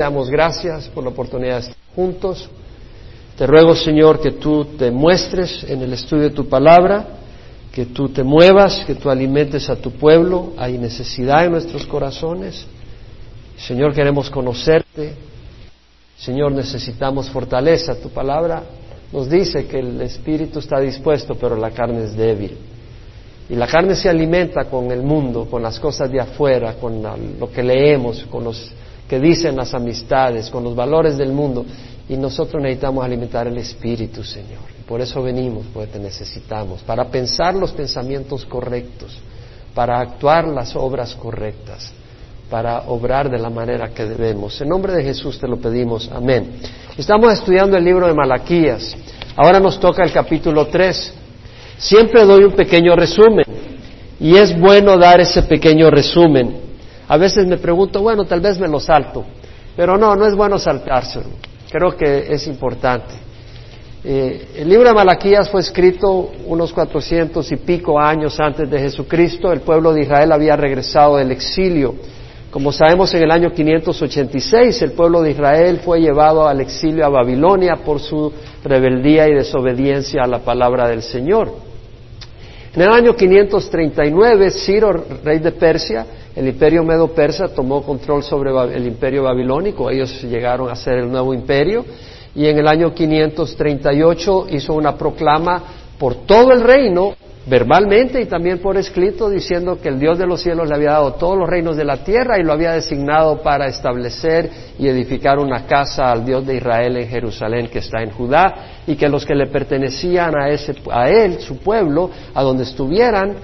Damos gracias por la oportunidad de estar juntos. Te ruego, Señor, que tú te muestres en el estudio de tu palabra, que tú te muevas, que tú alimentes a tu pueblo. Hay necesidad en nuestros corazones. Señor, queremos conocerte. Señor, necesitamos fortaleza. Tu palabra nos dice que el espíritu está dispuesto, pero la carne es débil. Y la carne se alimenta con el mundo, con las cosas de afuera, con lo que leemos, con los que dicen las amistades, con los valores del mundo. Y nosotros necesitamos alimentar el espíritu, Señor. Por eso venimos, porque te necesitamos, para pensar los pensamientos correctos, para actuar las obras correctas, para obrar de la manera que debemos. En nombre de Jesús te lo pedimos. Amén. Estamos estudiando el libro de Malaquías. Ahora nos toca el capítulo 3. Siempre doy un pequeño resumen y es bueno dar ese pequeño resumen a veces me pregunto, bueno, tal vez me lo salto, pero no, no es bueno saltárselo. Creo que es importante. Eh, el libro de Malaquías fue escrito unos cuatrocientos y pico años antes de Jesucristo. El pueblo de Israel había regresado del exilio. Como sabemos, en el año 586 el pueblo de Israel fue llevado al exilio a Babilonia por su rebeldía y desobediencia a la palabra del Señor. En el año 539, Ciro, rey de Persia, el imperio medo-persa tomó control sobre el imperio babilónico, ellos llegaron a ser el nuevo imperio. Y en el año 538 hizo una proclama por todo el reino, verbalmente y también por escrito, diciendo que el Dios de los cielos le había dado todos los reinos de la tierra y lo había designado para establecer y edificar una casa al Dios de Israel en Jerusalén que está en Judá y que los que le pertenecían a, ese, a él, su pueblo, a donde estuvieran,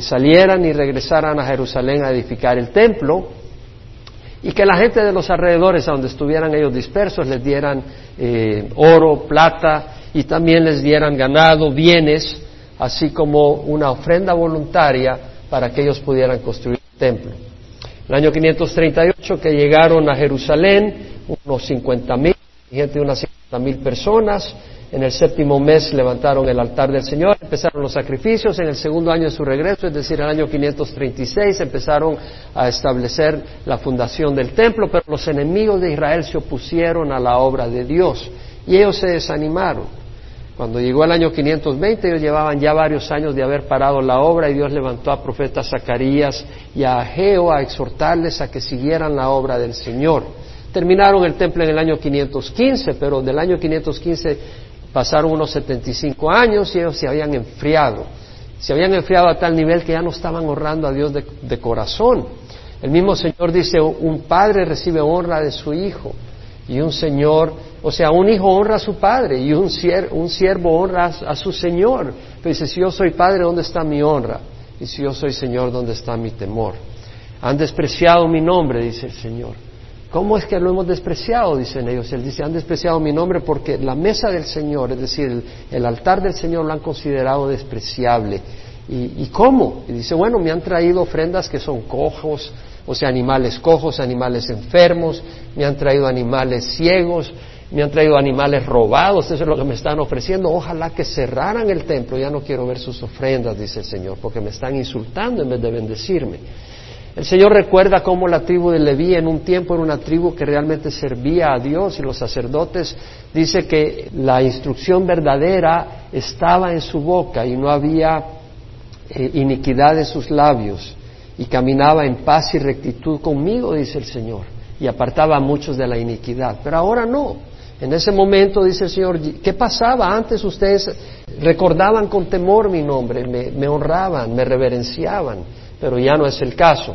salieran y regresaran a Jerusalén a edificar el templo y que la gente de los alrededores, a donde estuvieran ellos dispersos, les dieran eh, oro, plata y también les dieran ganado, bienes, así como una ofrenda voluntaria para que ellos pudieran construir el templo. En el año 538 que llegaron a Jerusalén, unos 50 mil, gente de unas 50 mil personas, en el séptimo mes levantaron el altar del Señor, empezaron los sacrificios. En el segundo año de su regreso, es decir, el año 536, empezaron a establecer la fundación del templo, pero los enemigos de Israel se opusieron a la obra de Dios y ellos se desanimaron. Cuando llegó el año 520, ellos llevaban ya varios años de haber parado la obra y Dios levantó a profeta Zacarías y a Ageo a exhortarles a que siguieran la obra del Señor. Terminaron el templo en el año 515, pero del año 515 Pasaron unos 75 años y ellos se habían enfriado. Se habían enfriado a tal nivel que ya no estaban honrando a Dios de, corazón. El mismo Señor dice, un padre recibe honra de su hijo y un señor, o sea, un hijo honra a su padre y un, un siervo honra a, su señor. Pero dice, si yo soy padre, ¿dónde está mi honra? Y si yo soy señor, ¿dónde está mi temor? Han despreciado mi nombre, dice el Señor. ¿Cómo es que lo hemos despreciado? Dicen ellos. Él dice, han despreciado mi nombre porque la mesa del Señor, es decir, el, altar del Señor lo han considerado despreciable. ¿Y, cómo? Y dice, bueno, me han traído ofrendas que son cojos, o sea, animales cojos, animales enfermos, me han traído animales ciegos, me han traído animales robados, eso es lo que me están ofreciendo. Ojalá que cerraran el templo, ya no quiero ver sus ofrendas, dice el Señor, porque me están insultando en vez de bendecirme. El Señor recuerda cómo la tribu de Leví en un tiempo era una tribu que realmente servía a Dios y los sacerdotes dice que la instrucción verdadera estaba en su boca y no había eh, iniquidad en sus labios y caminaba en paz y rectitud conmigo, dice el Señor, y apartaba a muchos de la iniquidad. Pero ahora no. En ese momento, dice el Señor, ¿qué pasaba? Antes ustedes recordaban con temor mi nombre, me honraban, me reverenciaban pero ya no es el caso.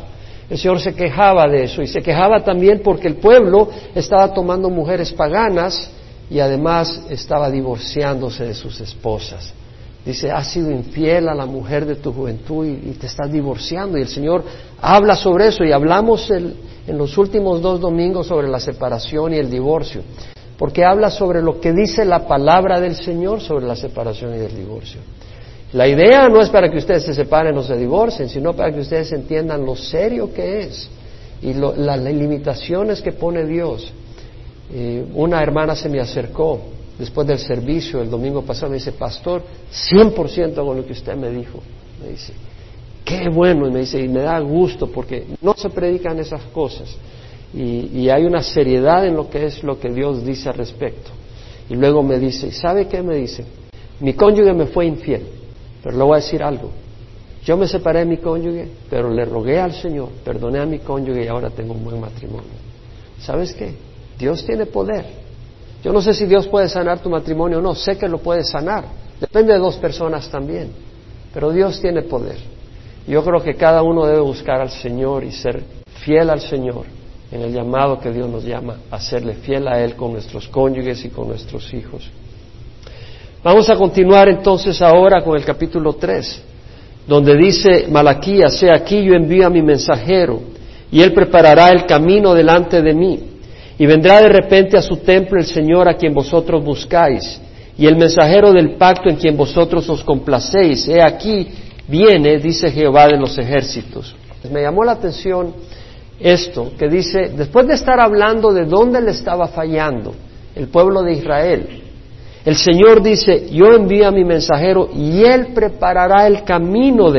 El Señor se quejaba de eso y se quejaba también porque el pueblo estaba tomando mujeres paganas y además estaba divorciándose de sus esposas. Dice, has sido infiel a la mujer de tu juventud y, te estás divorciando. Y el Señor habla sobre eso y hablamos en los últimos dos domingos sobre la separación y el divorcio, porque habla sobre lo que dice la palabra del Señor sobre la separación y el divorcio. La idea no es para que ustedes se separen o se divorcien, sino para que ustedes entiendan lo serio que es y las limitaciones que pone Dios. una hermana se me acercó después del servicio el domingo pasado, me dice, pastor, 100% con lo que usted me dijo. Me dice, qué bueno, y me dice, y me da gusto porque no se predican esas cosas. y, hay una seriedad en lo que es lo que Dios dice al respecto. Y luego me dice, ¿sabe qué me dice? Mi cónyuge me fue infiel, pero le voy a decir algo. Yo me separé de mi cónyuge, pero le rogué al Señor, perdoné a mi cónyuge y ahora tengo un buen matrimonio. ¿Sabes qué? Dios tiene poder. Yo no sé si Dios puede sanar tu matrimonio o no, sé que lo puede sanar. Depende de dos personas también, pero Dios tiene poder. Yo creo que cada uno debe buscar al Señor y ser fiel al Señor en el llamado que Dios nos llama a serle fiel a Él con nuestros cónyuges y con nuestros hijos. Vamos a continuar entonces ahora con el capítulo 3 donde dice Malaquías, sea aquí yo envío a mi mensajero, y él preparará el camino delante de mí, y vendrá de repente a su templo el Señor a quien vosotros buscáis, y el mensajero del pacto en quien vosotros os complacéis, he aquí viene, dice Jehová de los ejércitos. Me llamó la atención esto, que dice, después de estar hablando de dónde le estaba fallando el pueblo de Israel, el Señor dice, yo envío a mi mensajero y él preparará el camino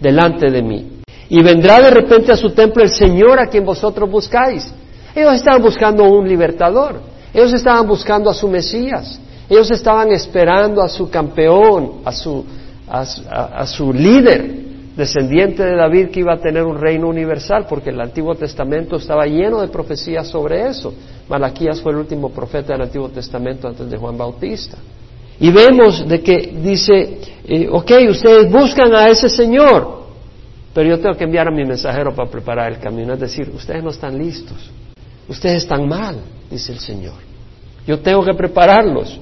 delante de mí. Y vendrá de repente a su templo el Señor a quien vosotros buscáis. Ellos estaban buscando un libertador. Ellos estaban buscando a su Mesías. Ellos estaban esperando a su campeón, a su, a su líder descendiente de David que iba a tener un reino universal, porque el Antiguo Testamento estaba lleno de profecías sobre eso. Malaquías fue el último profeta del Antiguo Testamento antes de Juan Bautista. Y vemos de que dice, eh, ok, ustedes buscan a ese Señor, pero yo tengo que enviar a mi mensajero para preparar el camino. Es decir, ustedes no están listos, ustedes están mal, dice el Señor. Yo tengo que prepararlos.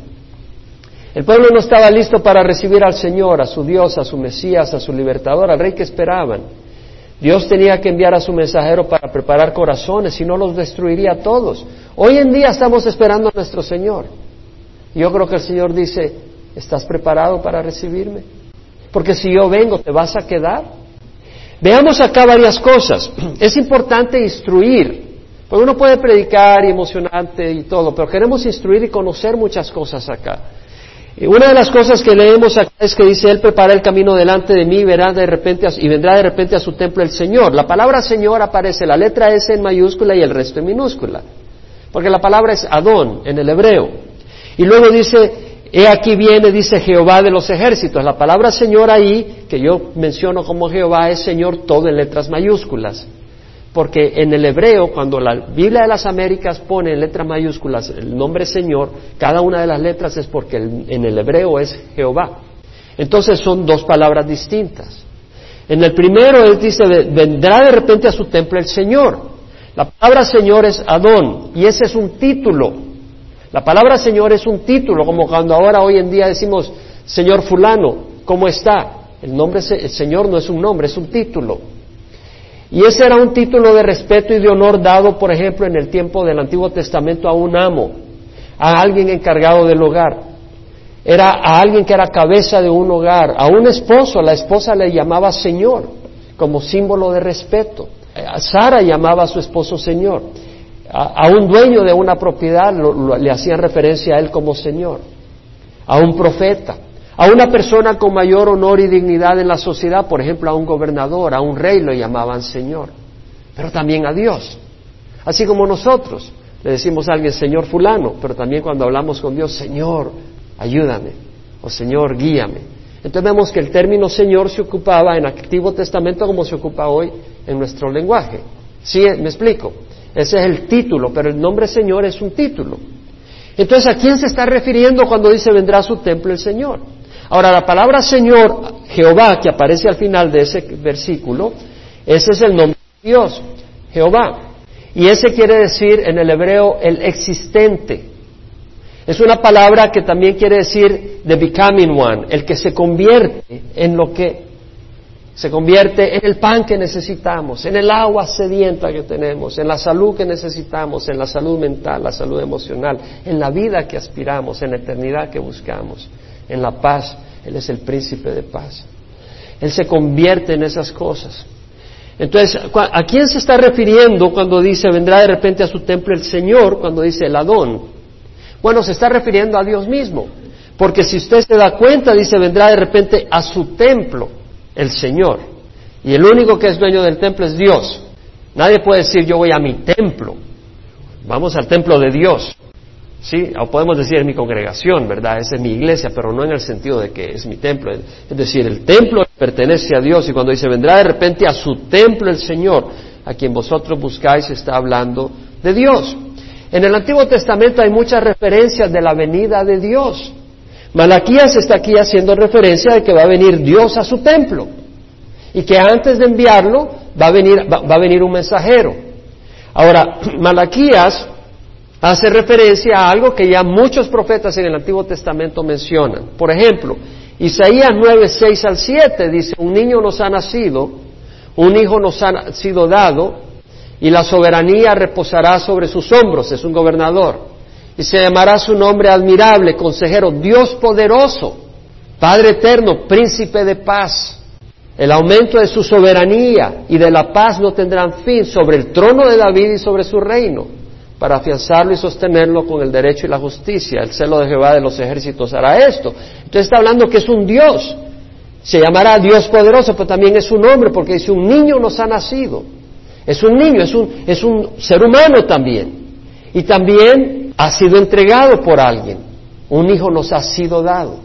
El pueblo no estaba listo para recibir al Señor, a su Dios, a su Mesías, a su libertador, al rey que esperaban. Dios tenía que enviar a su mensajero para preparar corazones, si no los destruiría a todos. Hoy en día estamos esperando a nuestro Señor. Yo creo que el Señor dice, ¿estás preparado para recibirme? Porque si yo vengo, ¿te vas a quedar? Veamos acá varias cosas. Es importante instruir, porque uno puede predicar y emocionante y todo, pero queremos instruir y conocer muchas cosas acá. Una de las cosas que leemos acá es que dice, Él prepara el camino delante de mí verá de repente y vendrá de repente a su templo el Señor. La palabra Señor aparece, la letra S en mayúscula y el resto en minúscula, porque la palabra es Adón en el hebreo. Y luego dice, He aquí viene, dice Jehová de los ejércitos. La palabra Señor ahí, que yo menciono como Jehová, es Señor todo en letras mayúsculas porque en el hebreo, cuando la Biblia de las Américas pone en letras mayúsculas el nombre Señor, cada una de las letras es porque en el hebreo es Jehová. Entonces son dos palabras distintas. En el primero él dice, vendrá de repente a su templo el Señor. La palabra Señor es Adón y ese es un título. La palabra Señor es un título, como cuando ahora hoy en día decimos Señor fulano, ¿cómo está? El nombre, el Señor no es un nombre, es un título. Y ese era un título de respeto y de honor dado, por ejemplo, en el tiempo del Antiguo Testamento a un amo, a alguien encargado del hogar. Era a alguien que era cabeza de un hogar, a un esposo, la esposa le llamaba Señor, como símbolo de respeto. Sara llamaba a su esposo Señor. A, un dueño de una propiedad le hacían referencia a él como Señor. A un profeta. A una persona con mayor honor y dignidad en la sociedad, por ejemplo, a un gobernador, a un rey lo llamaban Señor, pero también a Dios. Así como nosotros le decimos a alguien Señor fulano, pero también cuando hablamos con Dios, Señor, ayúdame, o Señor, guíame. Entonces vemos que el término Señor se ocupaba en Antiguo Testamento como se ocupa hoy en nuestro lenguaje. ¿Sí? ¿Me explico? Ese es el título, pero el nombre Señor es un título. Entonces, ¿a quién se está refiriendo cuando dice vendrá a su templo el Señor? Ahora, la palabra Señor, Jehová, que aparece al final de ese versículo, ese es el nombre de Dios, Jehová. Y ese quiere decir en el hebreo el existente. Es una palabra que también quiere decir the becoming one, el que se convierte en lo que se convierte en el pan que necesitamos, en el agua sedienta que tenemos, en la salud que necesitamos, en la salud mental, la salud emocional, en la vida que aspiramos, en la eternidad que buscamos en la paz. Él es el príncipe de paz. Él se convierte en esas cosas. Entonces, ¿a quién se está refiriendo cuando dice vendrá de repente a su templo el Señor, cuando dice el Adón? Bueno, se está refiriendo a Dios mismo. Porque si usted se da cuenta, dice vendrá de repente a su templo el Señor. Y el único que es dueño del templo es Dios. Nadie puede decir yo voy a mi templo. Vamos al templo de Dios. Sí, o podemos decir en mi congregación, ¿verdad? Esa es mi iglesia, pero no en el sentido de que es mi templo. Es decir, el templo pertenece a Dios y cuando dice vendrá de repente a su templo el Señor, a quien vosotros buscáis, está hablando de Dios. En el Antiguo Testamento hay muchas referencias de la venida de Dios. Malaquías está aquí haciendo referencia de que va a venir Dios a su templo y que antes de enviarlo va a venir, va, a venir un mensajero. Ahora, Malaquías hace referencia a algo que ya muchos profetas en el Antiguo Testamento mencionan. Por ejemplo, Isaías 9, 6 al 7 dice, un niño nos ha nacido, un hijo nos ha sido dado, y la soberanía reposará sobre sus hombros, es un gobernador, y se llamará su nombre admirable, consejero, Dios poderoso, Padre eterno, príncipe de paz. El aumento de su soberanía y de la paz no tendrán fin sobre el trono de David y sobre su reino, para afianzarlo y sostenerlo con el derecho y la justicia. El celo de Jehová de los ejércitos hará esto. Entonces está hablando que es un Dios. Se llamará Dios poderoso, pero también es un hombre, porque dice un niño nos ha nacido. Es un niño, es un, es un ser humano también. Y también ha sido entregado por alguien. Un hijo nos ha sido dado.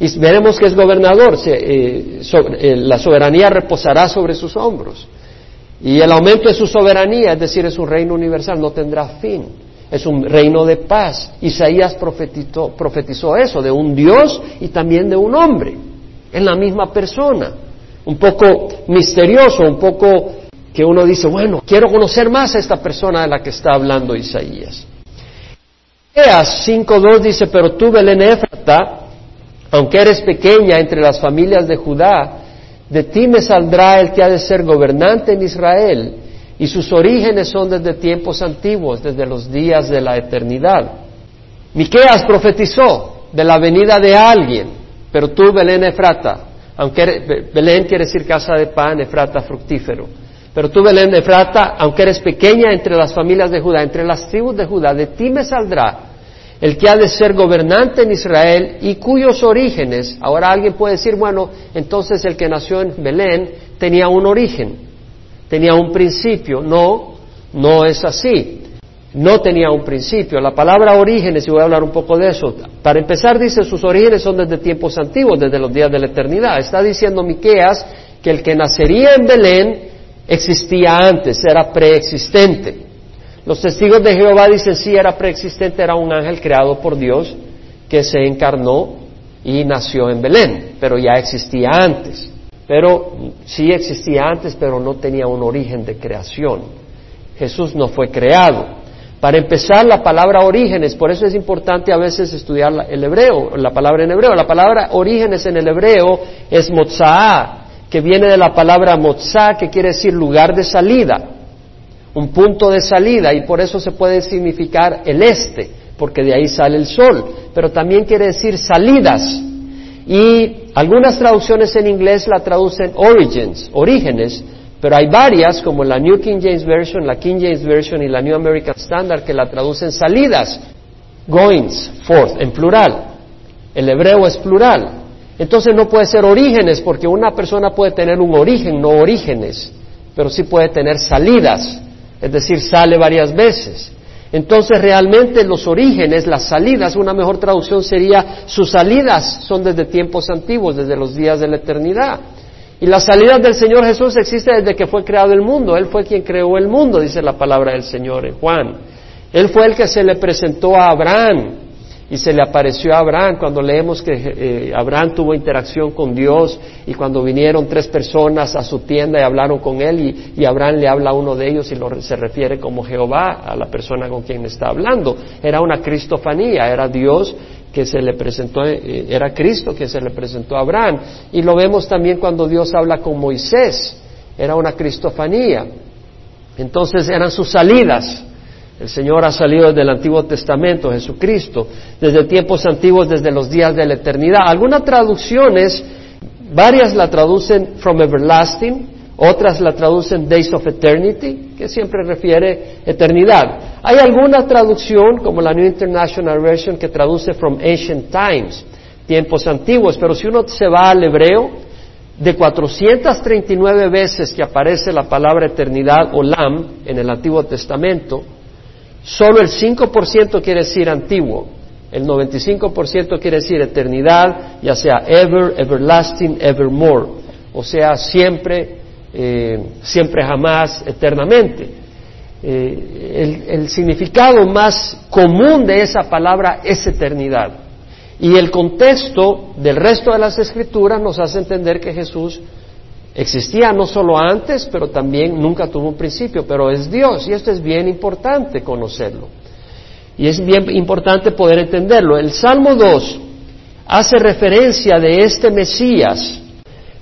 Y veremos que es gobernador, eh, eh, la soberanía reposará sobre sus hombros. Y el aumento de su soberanía, es decir, es un reino universal, no tendrá fin. Es un reino de paz. Isaías profetizó, eso, de un Dios y también de un hombre, en la misma persona. Un poco misterioso, un poco que uno dice, bueno, quiero conocer más a esta persona de la que está hablando Isaías. Isaías 5.2 dice, pero tú, Belén Éfrata, aunque eres pequeña entre las familias de Judá, de ti me saldrá el que ha de ser gobernante en Israel, y sus orígenes son desde tiempos antiguos, desde los días de la eternidad. Miqueas profetizó de la venida de alguien, pero tú, Belén Efrata, aunque Belén quiere decir casa de pan, Efrata fructífero, pero tú, Belén Efrata, aunque eres pequeña entre las familias de Judá, entre las tribus de Judá, de ti me saldrá el que ha de ser gobernante en Israel y cuyos orígenes, ahora alguien puede decir, bueno, entonces el que nació en Belén tenía un origen, tenía un principio. No, no es así. No tenía un principio. La palabra orígenes, y voy a hablar un poco de eso, para empezar dice sus orígenes son desde tiempos antiguos, desde los días de la eternidad. Está diciendo Miqueas que el que nacería en Belén existía antes, era preexistente. Los testigos de Jehová dicen sí era preexistente, era un ángel creado por Dios que se encarnó y nació en Belén, pero ya existía antes. Pero sí existía antes, pero no tenía un origen de creación. Jesús no fue creado. Para empezar, la palabra orígenes, por eso es importante a veces estudiar el hebreo, la palabra en hebreo. La palabra orígenes en el hebreo es motzah, que viene de la palabra motzah, que quiere decir lugar de salida un punto de salida y por eso se puede significar el este, porque de ahí sale el sol, pero también quiere decir salidas. Y algunas traducciones en inglés la traducen origins, orígenes, pero hay varias, como la New King James Version, la King James Version y la New American Standard, que la traducen salidas, goings, forth, en plural. El hebreo es plural. Entonces no puede ser orígenes, porque una persona puede tener un origen, no orígenes, pero sí puede tener salidas es decir, sale varias veces. Entonces realmente los orígenes, las salidas, una mejor traducción sería sus salidas son desde tiempos antiguos, desde los días de la eternidad. Y las salidas del Señor Jesús existen desde que fue creado el mundo. Él fue quien creó el mundo, dice la palabra del Señor en Juan. Él fue el que se le presentó a Abraham y se le apareció a Abraham cuando leemos que eh, Abraham tuvo interacción con Dios y cuando vinieron tres personas a su tienda y hablaron con él y, Abraham le habla a uno de ellos y se refiere como Jehová a la persona con quien está hablando. Era una cristofanía, era Dios que se le presentó, eh, era Cristo que se le presentó a Abraham. Y lo vemos también cuando Dios habla con Moisés, era una cristofanía. Entonces eran sus salidas, el Señor ha salido desde el Antiguo Testamento, Jesucristo, desde tiempos antiguos, desde los días de la eternidad. Algunas traducciones, varias la traducen from everlasting, otras la traducen days of eternity, que siempre refiere eternidad. Hay alguna traducción, como la New International Version, que traduce from ancient times, tiempos antiguos, pero si uno se va al hebreo, de 439 veces que aparece la palabra eternidad o lam en el Antiguo Testamento, solo el 5% quiere decir antiguo, el 95% quiere decir eternidad, ya sea ever, everlasting, evermore, o sea, siempre, eh, siempre jamás, eternamente. Eh, el, el significado más común de esa palabra es eternidad. Y el contexto del resto de las escrituras nos hace entender que Jesús existía no solo antes, pero también nunca tuvo un principio, pero es Dios. Y esto es bien importante conocerlo. Y es bien importante poder entenderlo. El Salmo 2 hace referencia de este Mesías.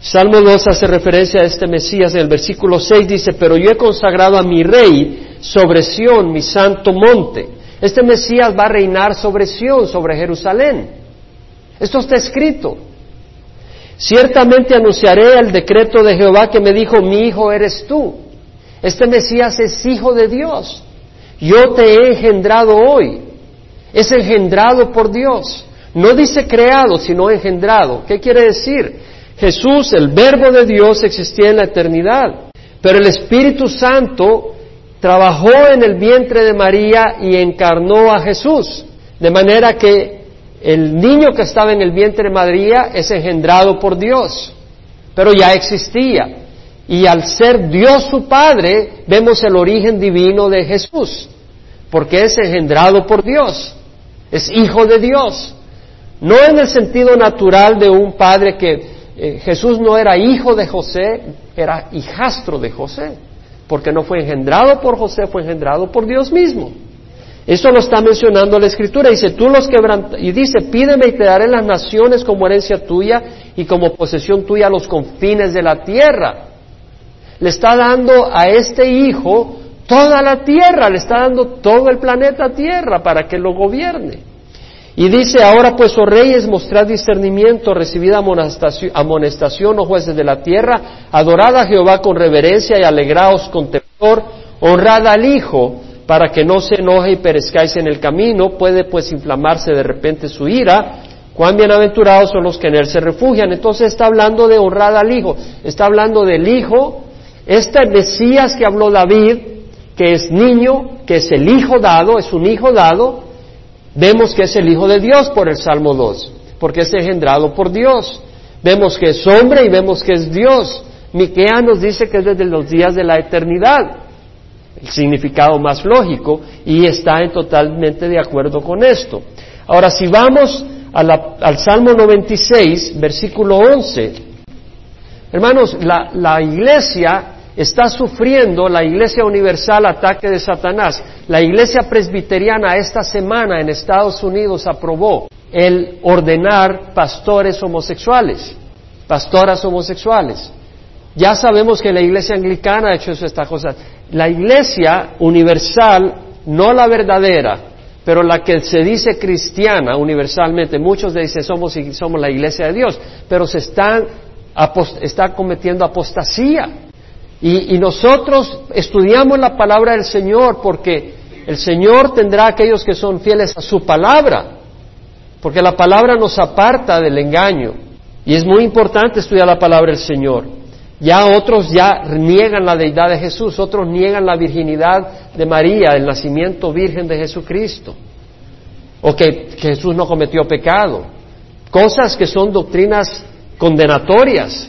Salmo 2 hace referencia a este Mesías. En el versículo 6 dice, pero yo he consagrado a mi rey sobre Sión, mi santo monte. Este Mesías va a reinar sobre Sión, sobre Jerusalén. Esto está escrito. Ciertamente anunciaré el decreto de Jehová que me dijo, mi hijo eres tú. Este Mesías es hijo de Dios. Yo te he engendrado hoy. Es engendrado por Dios. No dice creado, sino engendrado. ¿Qué quiere decir? Jesús, el verbo de Dios, existía en la eternidad. Pero el Espíritu Santo trabajó en el vientre de María y encarnó a Jesús. De manera que el niño que estaba en el vientre de María es engendrado por Dios, pero ya existía. Y al ser Dios su Padre, vemos el origen divino de Jesús, porque es engendrado por Dios, es hijo de Dios. No en el sentido natural de un padre que eh, Jesús no era hijo de José, era hijastro de José, porque no fue engendrado por José, fue engendrado por Dios mismo. Eso lo está mencionando la Escritura. Dice, tú los y dice, pídeme y te daré las naciones como herencia tuya y como posesión tuya los confines de la tierra. Le está dando a este hijo toda la tierra, le está dando todo el planeta Tierra para que lo gobierne. Y dice, ahora pues, oh reyes, mostrad discernimiento, recibid amonestación, amonestación, oh jueces de la tierra, adorad a Jehová con reverencia y alegraos con temor, honrad al Hijo, para que no se enoje y perezcáis en el camino, puede pues inflamarse de repente su ira. Cuán bienaventurados son los que en él se refugian. Entonces está hablando de honrar al Hijo, está hablando del Hijo, este Mesías que habló David, que es niño, que es el Hijo dado, es un Hijo dado, vemos que es el Hijo de Dios por el Salmo 2, porque es engendrado por Dios. Vemos que es hombre y vemos que es Dios. Miquea nos dice que es desde los días de la eternidad el significado más lógico y está en totalmente de acuerdo con esto. Ahora, si vamos al Salmo 96, versículo 11, hermanos, la, la iglesia está sufriendo, la iglesia universal, ataque de Satanás. La iglesia presbiteriana esta semana en Estados Unidos aprobó el ordenar pastores homosexuales, pastoras homosexuales. Ya sabemos que la iglesia anglicana ha hecho eso, esta cosa. La iglesia universal, no la verdadera, pero la que se dice cristiana universalmente, muchos dicen somos, somos la iglesia de Dios, pero se están, está cometiendo apostasía. Y, y nosotros estudiamos la palabra del Señor porque el Señor tendrá aquellos que son fieles a su palabra, porque la palabra nos aparta del engaño. Y es muy importante estudiar la palabra del Señor. Ya otros ya niegan la deidad de Jesús, otros niegan la virginidad de María, el nacimiento virgen de Jesucristo, o que, Jesús no cometió pecado, cosas que son doctrinas condenatorias.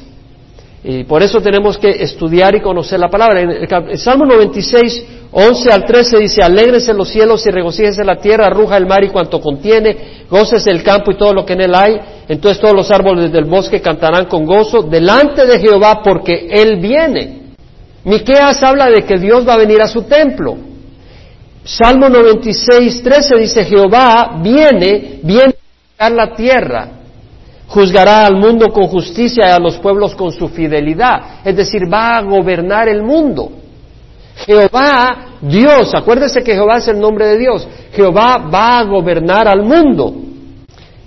Y por eso tenemos que estudiar y conocer la palabra. En el, Salmo 96, 11 al 13 dice, alégrense los cielos y regocíjense la tierra, ruja el mar y cuanto contiene, goces el campo y todo lo que en él hay. Entonces todos los árboles del bosque cantarán con gozo delante de Jehová porque Él viene. Miqueas habla de que Dios va a venir a su templo. Salmo 96, 13 dice, Jehová viene, viene a la tierra, juzgará al mundo con justicia y a los pueblos con su fidelidad. Es decir, va a gobernar el mundo. Jehová, Dios, acuérdese que Jehová es el nombre de Dios. Jehová va a gobernar al mundo.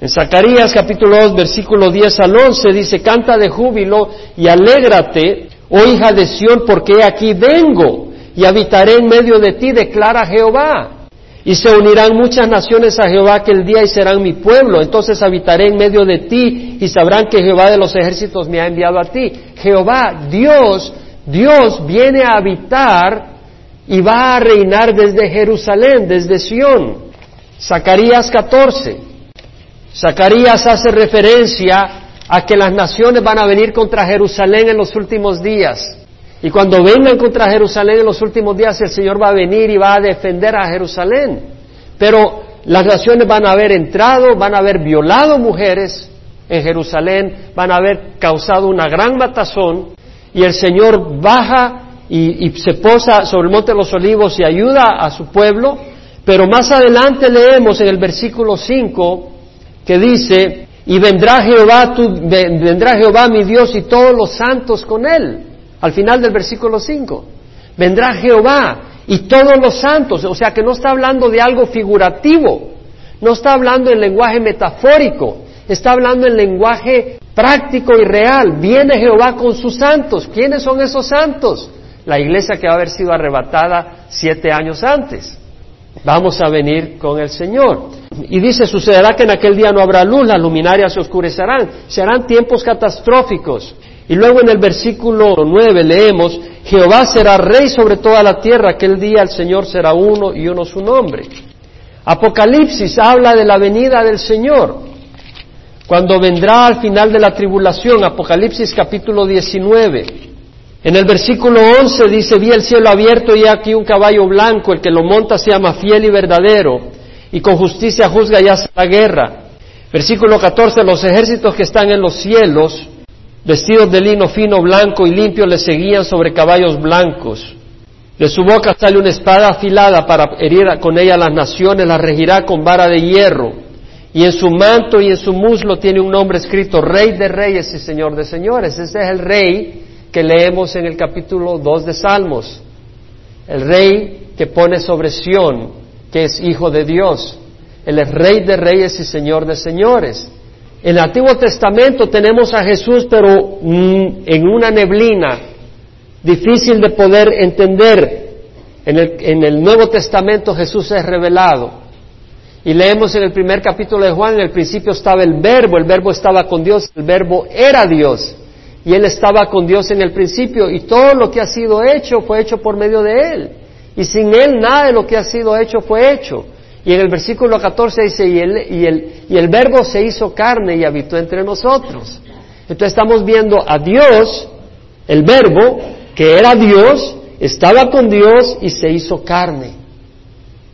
En Zacarías capítulo 2, versículo 10 al 11 dice, canta de júbilo y alégrate, oh hija de Sión, porque aquí vengo y habitaré en medio de ti, declara Jehová. Y se unirán muchas naciones a Jehová aquel día y serán mi pueblo. Entonces habitaré en medio de ti y sabrán que Jehová de los ejércitos me ha enviado a ti. Jehová, Dios, Dios viene a habitar y va a reinar desde Jerusalén, desde Sión. Zacarías 14. Zacarías hace referencia a que las naciones van a venir contra Jerusalén en los últimos días. Y cuando vengan contra Jerusalén en los últimos días, el Señor va a venir y va a defender a Jerusalén. Pero las naciones van a haber entrado, van a haber violado mujeres en Jerusalén, van a haber causado una gran matazón, y el Señor baja y, se posa sobre el monte de los olivos y ayuda a su pueblo. Pero más adelante leemos en el versículo 5 que dice, y vendrá Jehová, vendrá Jehová mi Dios y todos los santos con él al final del versículo 5. Vendrá Jehová y todos los santos, o sea que no está hablando de algo figurativo, no está hablando en lenguaje metafórico, está hablando en lenguaje práctico y real. Viene Jehová con sus santos. ¿Quiénes son esos santos? La iglesia que va a haber sido arrebatada siete años antes. Vamos a venir con el Señor. Y dice, sucederá que en aquel día no habrá luz, las luminarias se oscurecerán, serán tiempos catastróficos. Y luego en el versículo 9 leemos, Jehová será rey sobre toda la tierra, aquel día el Señor será uno y uno su nombre. Apocalipsis habla de la venida del Señor, cuando vendrá al final de la tribulación, Apocalipsis capítulo 19. En el versículo 11 dice, vi el cielo abierto y aquí un caballo blanco, el que lo monta se llama fiel y verdadero, y con justicia juzga y hace la guerra. Versículo 14, los ejércitos que están en los cielos vestidos de lino fino, blanco y limpio, le seguían sobre caballos blancos. De su boca sale una espada afilada para herir con ella las naciones, la regirá con vara de hierro. Y en su manto y en su muslo tiene un nombre escrito, Rey de Reyes y Señor de Señores. Ese es el rey que leemos en el capítulo 2 de Salmos. El rey que pone sobre Sión, que es hijo de Dios. Él es Rey de Reyes y Señor de Señores. En el Antiguo Testamento tenemos a Jesús, pero mm, en una neblina, difícil de poder entender. En el, en el, Nuevo Testamento Jesús es revelado. Y leemos en el primer capítulo de Juan, en el principio estaba el verbo, el verbo estaba con Dios, el verbo era Dios. Y él estaba con Dios en el principio y todo lo que ha sido hecho fue hecho por medio de él. Y sin él nada de lo que ha sido hecho fue hecho. Y en el versículo 14 dice, y el, y, el, y el verbo se hizo carne y habitó entre nosotros. Entonces estamos viendo a Dios, el verbo, que era Dios, estaba con Dios y se hizo carne.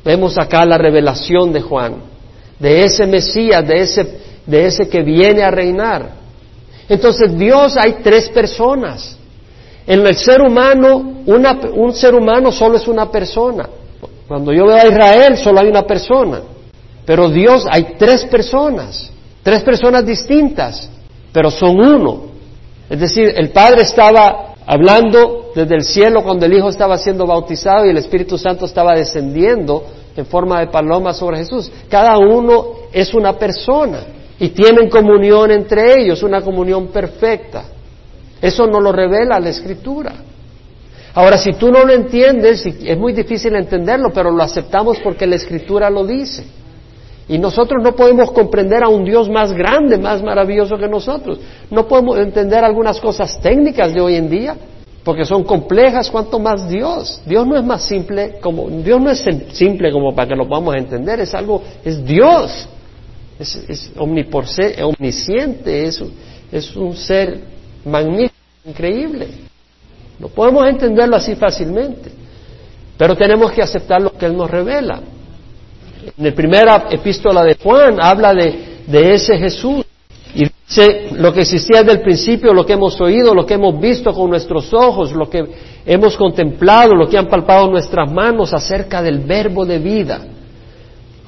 Vemos acá la revelación de Juan, de ese Mesías, de ese, de ese que viene a reinar. Entonces Dios hay tres personas. En el ser humano, una, un ser humano solo es una persona. Cuando yo veo a Israel solo hay una persona, pero Dios hay tres personas, tres personas distintas, pero son uno. Es decir, el Padre estaba hablando desde el cielo cuando el Hijo estaba siendo bautizado y el Espíritu Santo estaba descendiendo en forma de paloma sobre Jesús. Cada uno es una persona y tienen comunión entre ellos, una comunión perfecta. Eso no lo revela la Escritura. Ahora, si tú no lo entiendes, es muy difícil entenderlo, pero lo aceptamos porque la Escritura lo dice. Y nosotros no podemos comprender a un Dios más grande, más maravilloso que nosotros. No podemos entender algunas cosas técnicas de hoy en día, porque son complejas, cuanto más Dios. Dios no es más simple como, Dios no es simple como para que lo podamos entender, es algo, es Dios. Es, es omnisciente, es, es un ser magnífico, increíble. No podemos entenderlo así fácilmente, pero tenemos que aceptar lo que Él nos revela. En la primera epístola de Juan habla de, de ese Jesús y dice lo que existía desde el principio, lo que hemos oído, lo que hemos visto con nuestros ojos, lo que hemos contemplado, lo que han palpado nuestras manos acerca del verbo de vida.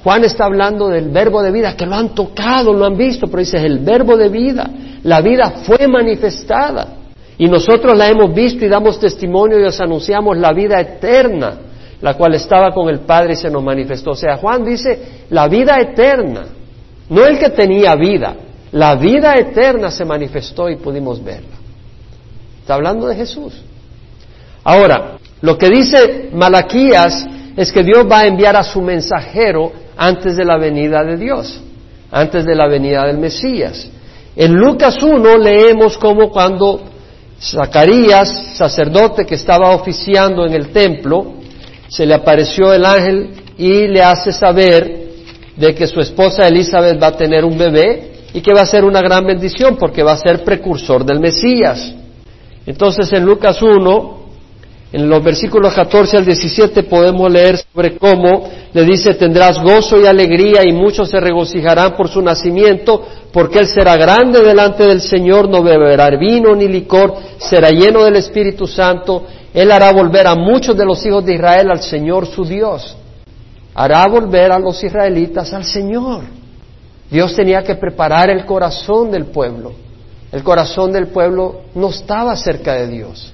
Juan está hablando del verbo de vida, que lo han tocado, lo han visto, pero dice, el verbo de vida. La vida fue manifestada. Y nosotros la hemos visto y damos testimonio y os anunciamos la vida eterna, la cual estaba con el Padre y se nos manifestó. O sea, Juan dice, la vida eterna, no el que tenía vida, la vida eterna se manifestó y pudimos verla. Está hablando de Jesús. Ahora, lo que dice Malaquías es que Dios va a enviar a su mensajero antes de la venida de Dios, antes de la venida del Mesías. En Lucas 1 leemos como cuando Zacarías, sacerdote que estaba oficiando en el templo, se le apareció el ángel y le hace saber de que su esposa Elizabeth va a tener un bebé y que va a ser una gran bendición porque va a ser precursor del Mesías. Entonces en Lucas 1, en los versículos 14 al 17 podemos leer sobre cómo le dice, tendrás gozo y alegría y muchos se regocijarán por su nacimiento, porque él será grande delante del Señor, no beberá vino ni licor, será lleno del Espíritu Santo, él hará volver a muchos de los hijos de Israel al Señor su Dios. Hará volver a los israelitas al Señor. Dios tenía que preparar el corazón del pueblo. El corazón del pueblo no estaba cerca de Dios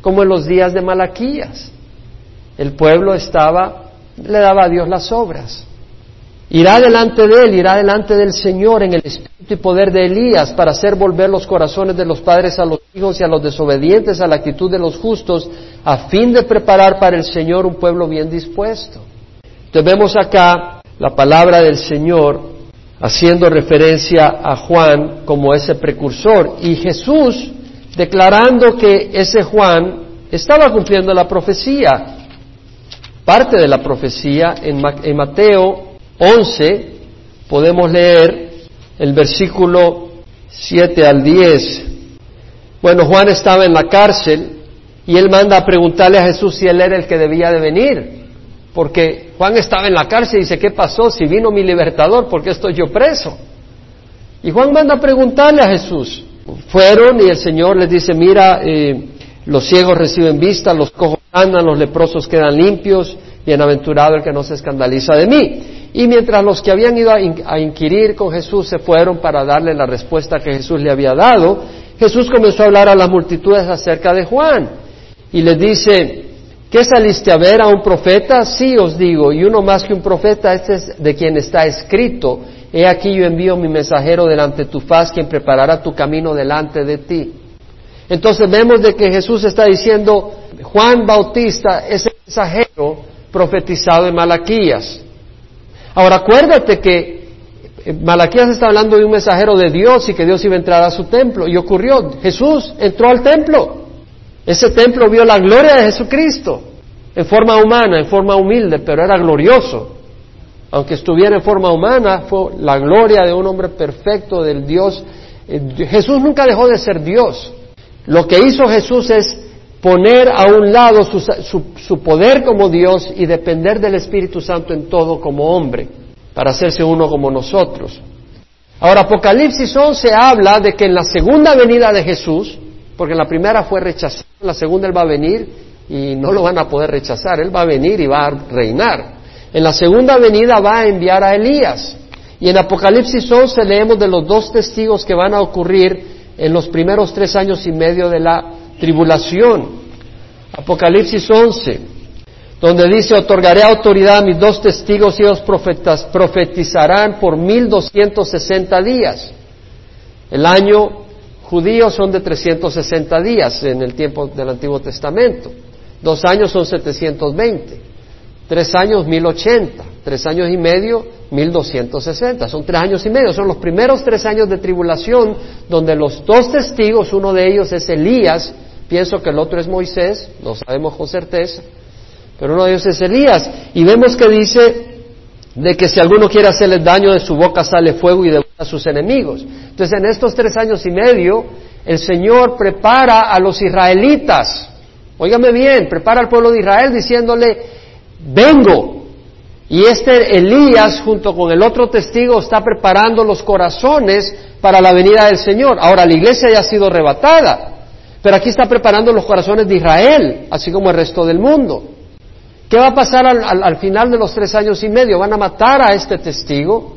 como en los días de Malaquías. El pueblo estaba, le daba a Dios las obras. Irá delante de él, irá delante del Señor en el espíritu y poder de Elías para hacer volver los corazones de los padres a los hijos y a los desobedientes a la actitud de los justos, a fin de preparar para el Señor un pueblo bien dispuesto. Entonces vemos acá la palabra del Señor haciendo referencia a Juan como ese precursor y Jesús declarando que ese Juan estaba cumpliendo la profecía. Parte de la profecía en, Mateo 11 podemos leer el versículo 7 al 10. Bueno, Juan estaba en la cárcel y él manda a preguntarle a Jesús si él era el que debía de venir. Porque Juan estaba en la cárcel y dice, ¿qué pasó? Si vino mi libertador, ¿por qué estoy yo preso? Y Juan manda a preguntarle a Jesús. Fueron y el Señor les dice, mira, eh, los ciegos reciben vista, los cojos andan, los leprosos quedan limpios, bienaventurado el que no se escandaliza de mí. Y mientras los que habían ido a, inquirir con Jesús se fueron para darle la respuesta que Jesús le había dado, Jesús comenzó a hablar a las multitudes acerca de Juan y les dice, ¿qué saliste a ver a un profeta? Sí os digo, y uno más que un profeta, este es de quien está escrito, He aquí yo envío mi mensajero delante de tu faz, quien preparará tu camino delante de ti. Entonces vemos de que Jesús está diciendo, Juan Bautista es el mensajero profetizado en Malaquías. Ahora acuérdate que Malaquías está hablando de un mensajero de Dios y que Dios iba a entrar a su templo. Y ocurrió, Jesús entró al templo. Ese templo vio la gloria de Jesucristo en forma humana, en forma humilde, pero era glorioso aunque estuviera en forma humana, fue la gloria de un hombre perfecto, del Dios. Eh, Jesús nunca dejó de ser Dios. Lo que hizo Jesús es poner a un lado su, poder como Dios y depender del Espíritu Santo en todo como hombre, para hacerse uno como nosotros. Ahora, Apocalipsis 11 habla de que en la segunda venida de Jesús, porque en la primera fue rechazado, en la segunda Él va a venir y no lo van a poder rechazar, Él va a venir y va a reinar. En la segunda venida va a enviar a Elías. Y en Apocalipsis 11 leemos de los dos testigos que van a ocurrir en los primeros tres años y medio de la tribulación. Apocalipsis 11, donde dice, otorgaré autoridad a mis dos testigos y ellos profetas, profetizarán por mil doscientos sesenta días. El año judío son de trescientos sesenta días en el tiempo del Antiguo Testamento. Dos años son setecientos veinte. Tres años, mil ochenta. Tres años y medio, mil doscientos sesenta. Son tres años y medio. Son los primeros tres años de tribulación donde los dos testigos, uno de ellos es Elías, pienso que el otro es Moisés, no sabemos con certeza, pero uno de ellos es Elías. Y vemos que dice de que si alguno quiere hacerle daño de su boca sale fuego y devora a sus enemigos. Entonces en estos tres años y medio el Señor prepara a los israelitas, óigame bien, prepara al pueblo de Israel diciéndole, vengo. Y este Elías, junto con el otro testigo, está preparando los corazones para la venida del Señor. Ahora, la iglesia ya ha sido arrebatada, pero aquí está preparando los corazones de Israel, así como el resto del mundo. ¿Qué va a pasar al, final de los tres años y medio? Van a matar a este testigo,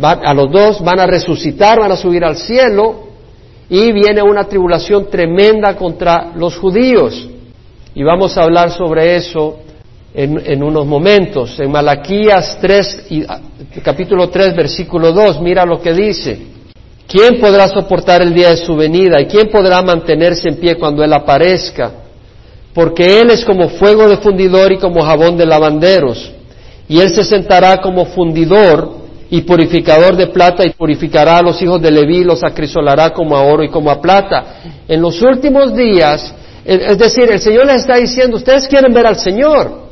a los dos van a resucitar, van a subir al cielo, y viene una tribulación tremenda contra los judíos. Y vamos a hablar sobre eso en, unos momentos. En Malaquías 3, ah, capítulo 3, versículo 2, mira lo que dice. ¿Quién podrá soportar el día de su venida? ¿Y quién podrá mantenerse en pie cuando Él aparezca? porque Él es como fuego de fundidor y como jabón de lavanderos. Y Él se sentará como fundidor y purificador de plata y purificará a los hijos de Leví y los acrisolará como a oro y como a plata. En los últimos días, es decir, el Señor les está diciendo, ustedes quieren ver al Señor,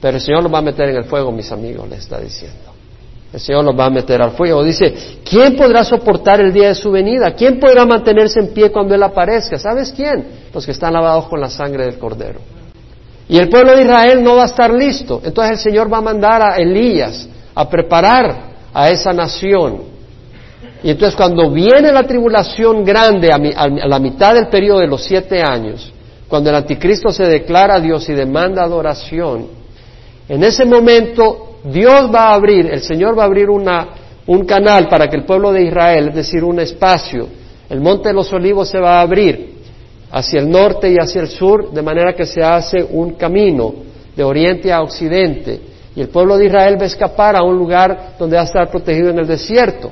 pero el Señor los va a meter en el fuego, mis amigos, les está diciendo. El Señor los va a meter al fuego. Dice, ¿quién podrá soportar el día de su venida? ¿Quién podrá mantenerse en pie cuando Él aparezca? ¿Sabes quién? Los que están lavados con la sangre del Cordero. Y el pueblo de Israel no va a estar listo. Entonces el Señor va a mandar a Elías a preparar a esa nación. Y entonces cuando viene la tribulación grande a, la mitad del periodo de los siete años, cuando el anticristo se declara a Dios y demanda adoración, en ese momento Dios va a abrir, el Señor va a abrir un canal para que el pueblo de Israel, es decir, un espacio, el monte de los olivos se va a abrir hacia el norte y hacia el sur, de manera que se hace un camino de oriente a occidente, y el pueblo de Israel va a escapar a un lugar donde va a estar protegido en el desierto.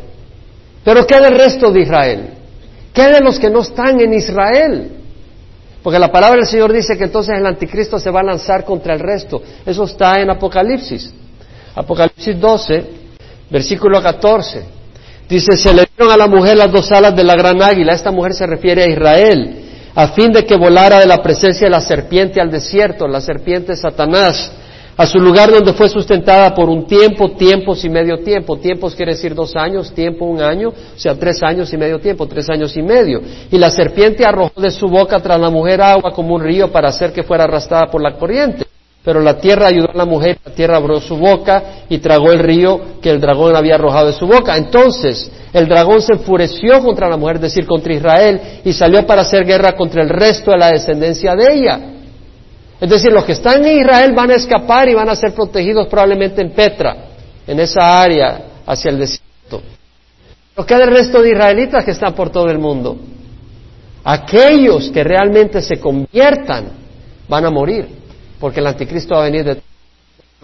Pero ¿qué del resto de Israel? ¿Qué de los que no están en Israel? Porque la palabra del Señor dice que entonces el anticristo se va a lanzar contra el resto. Eso está en Apocalipsis. Apocalipsis 12, versículo 14. Dice, se le dieron a la mujer las dos alas de la gran águila. Esta mujer se refiere a Israel, a fin de que volara de la presencia de la serpiente al desierto, la serpiente Satanás, a su lugar donde fue sustentada por un tiempo, tiempos y medio tiempo. Tiempos quiere decir dos años, tiempo un año, o sea, tres años y medio tiempo, tres años y medio. Y la serpiente arrojó de su boca tras la mujer agua como un río para hacer que fuera arrastrada por la corriente. Pero la tierra ayudó a la mujer, la tierra abrió su boca y tragó el río que el dragón había arrojado de su boca. Entonces el dragón se enfureció contra la mujer, es decir, contra Israel, y salió para hacer guerra contra el resto de la descendencia de ella. Es decir, los que están en Israel van a escapar y van a ser protegidos probablemente en Petra, en esa área hacia el desierto. Lo que del resto de israelitas que están por todo el mundo. Aquellos que realmente se conviertan van a morir porque el anticristo va a venir de... El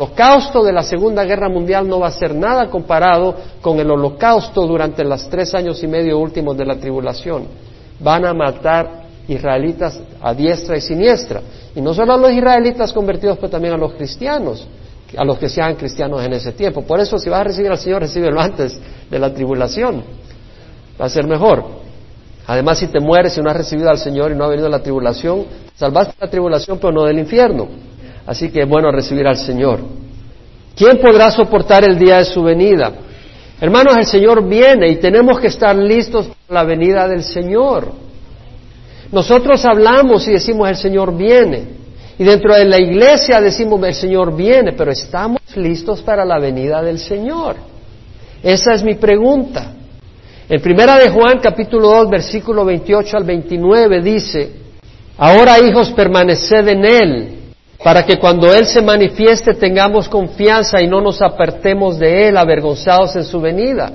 holocausto de la Segunda Guerra Mundial no va a ser nada comparado con el holocausto durante los tres años y medio últimos de la tribulación. Van a matar israelitas a diestra y siniestra. Y no solo a los israelitas convertidos, pero también a los cristianos, a los que sean cristianos en ese tiempo. Por eso, si vas a recibir al Señor, recíbelo antes de la tribulación. Va a ser mejor. Además, si te mueres y no has recibido al Señor y no ha venido la tribulación, salvaste la tribulación, pero no del infierno. Así que es bueno recibir al Señor. ¿Quién podrá soportar el día de su venida? Hermanos, el Señor viene y tenemos que estar listos para la venida del Señor. Nosotros hablamos y decimos el Señor viene. Y dentro de la iglesia decimos el Señor viene, pero ¿estamos listos para la venida del Señor? Esa es mi pregunta. En primera de Juan capítulo 2 versículo 28 al 29 dice, ahora hijos permaneced en Él para que cuando Él se manifieste tengamos confianza y no nos apartemos de Él avergonzados en su venida.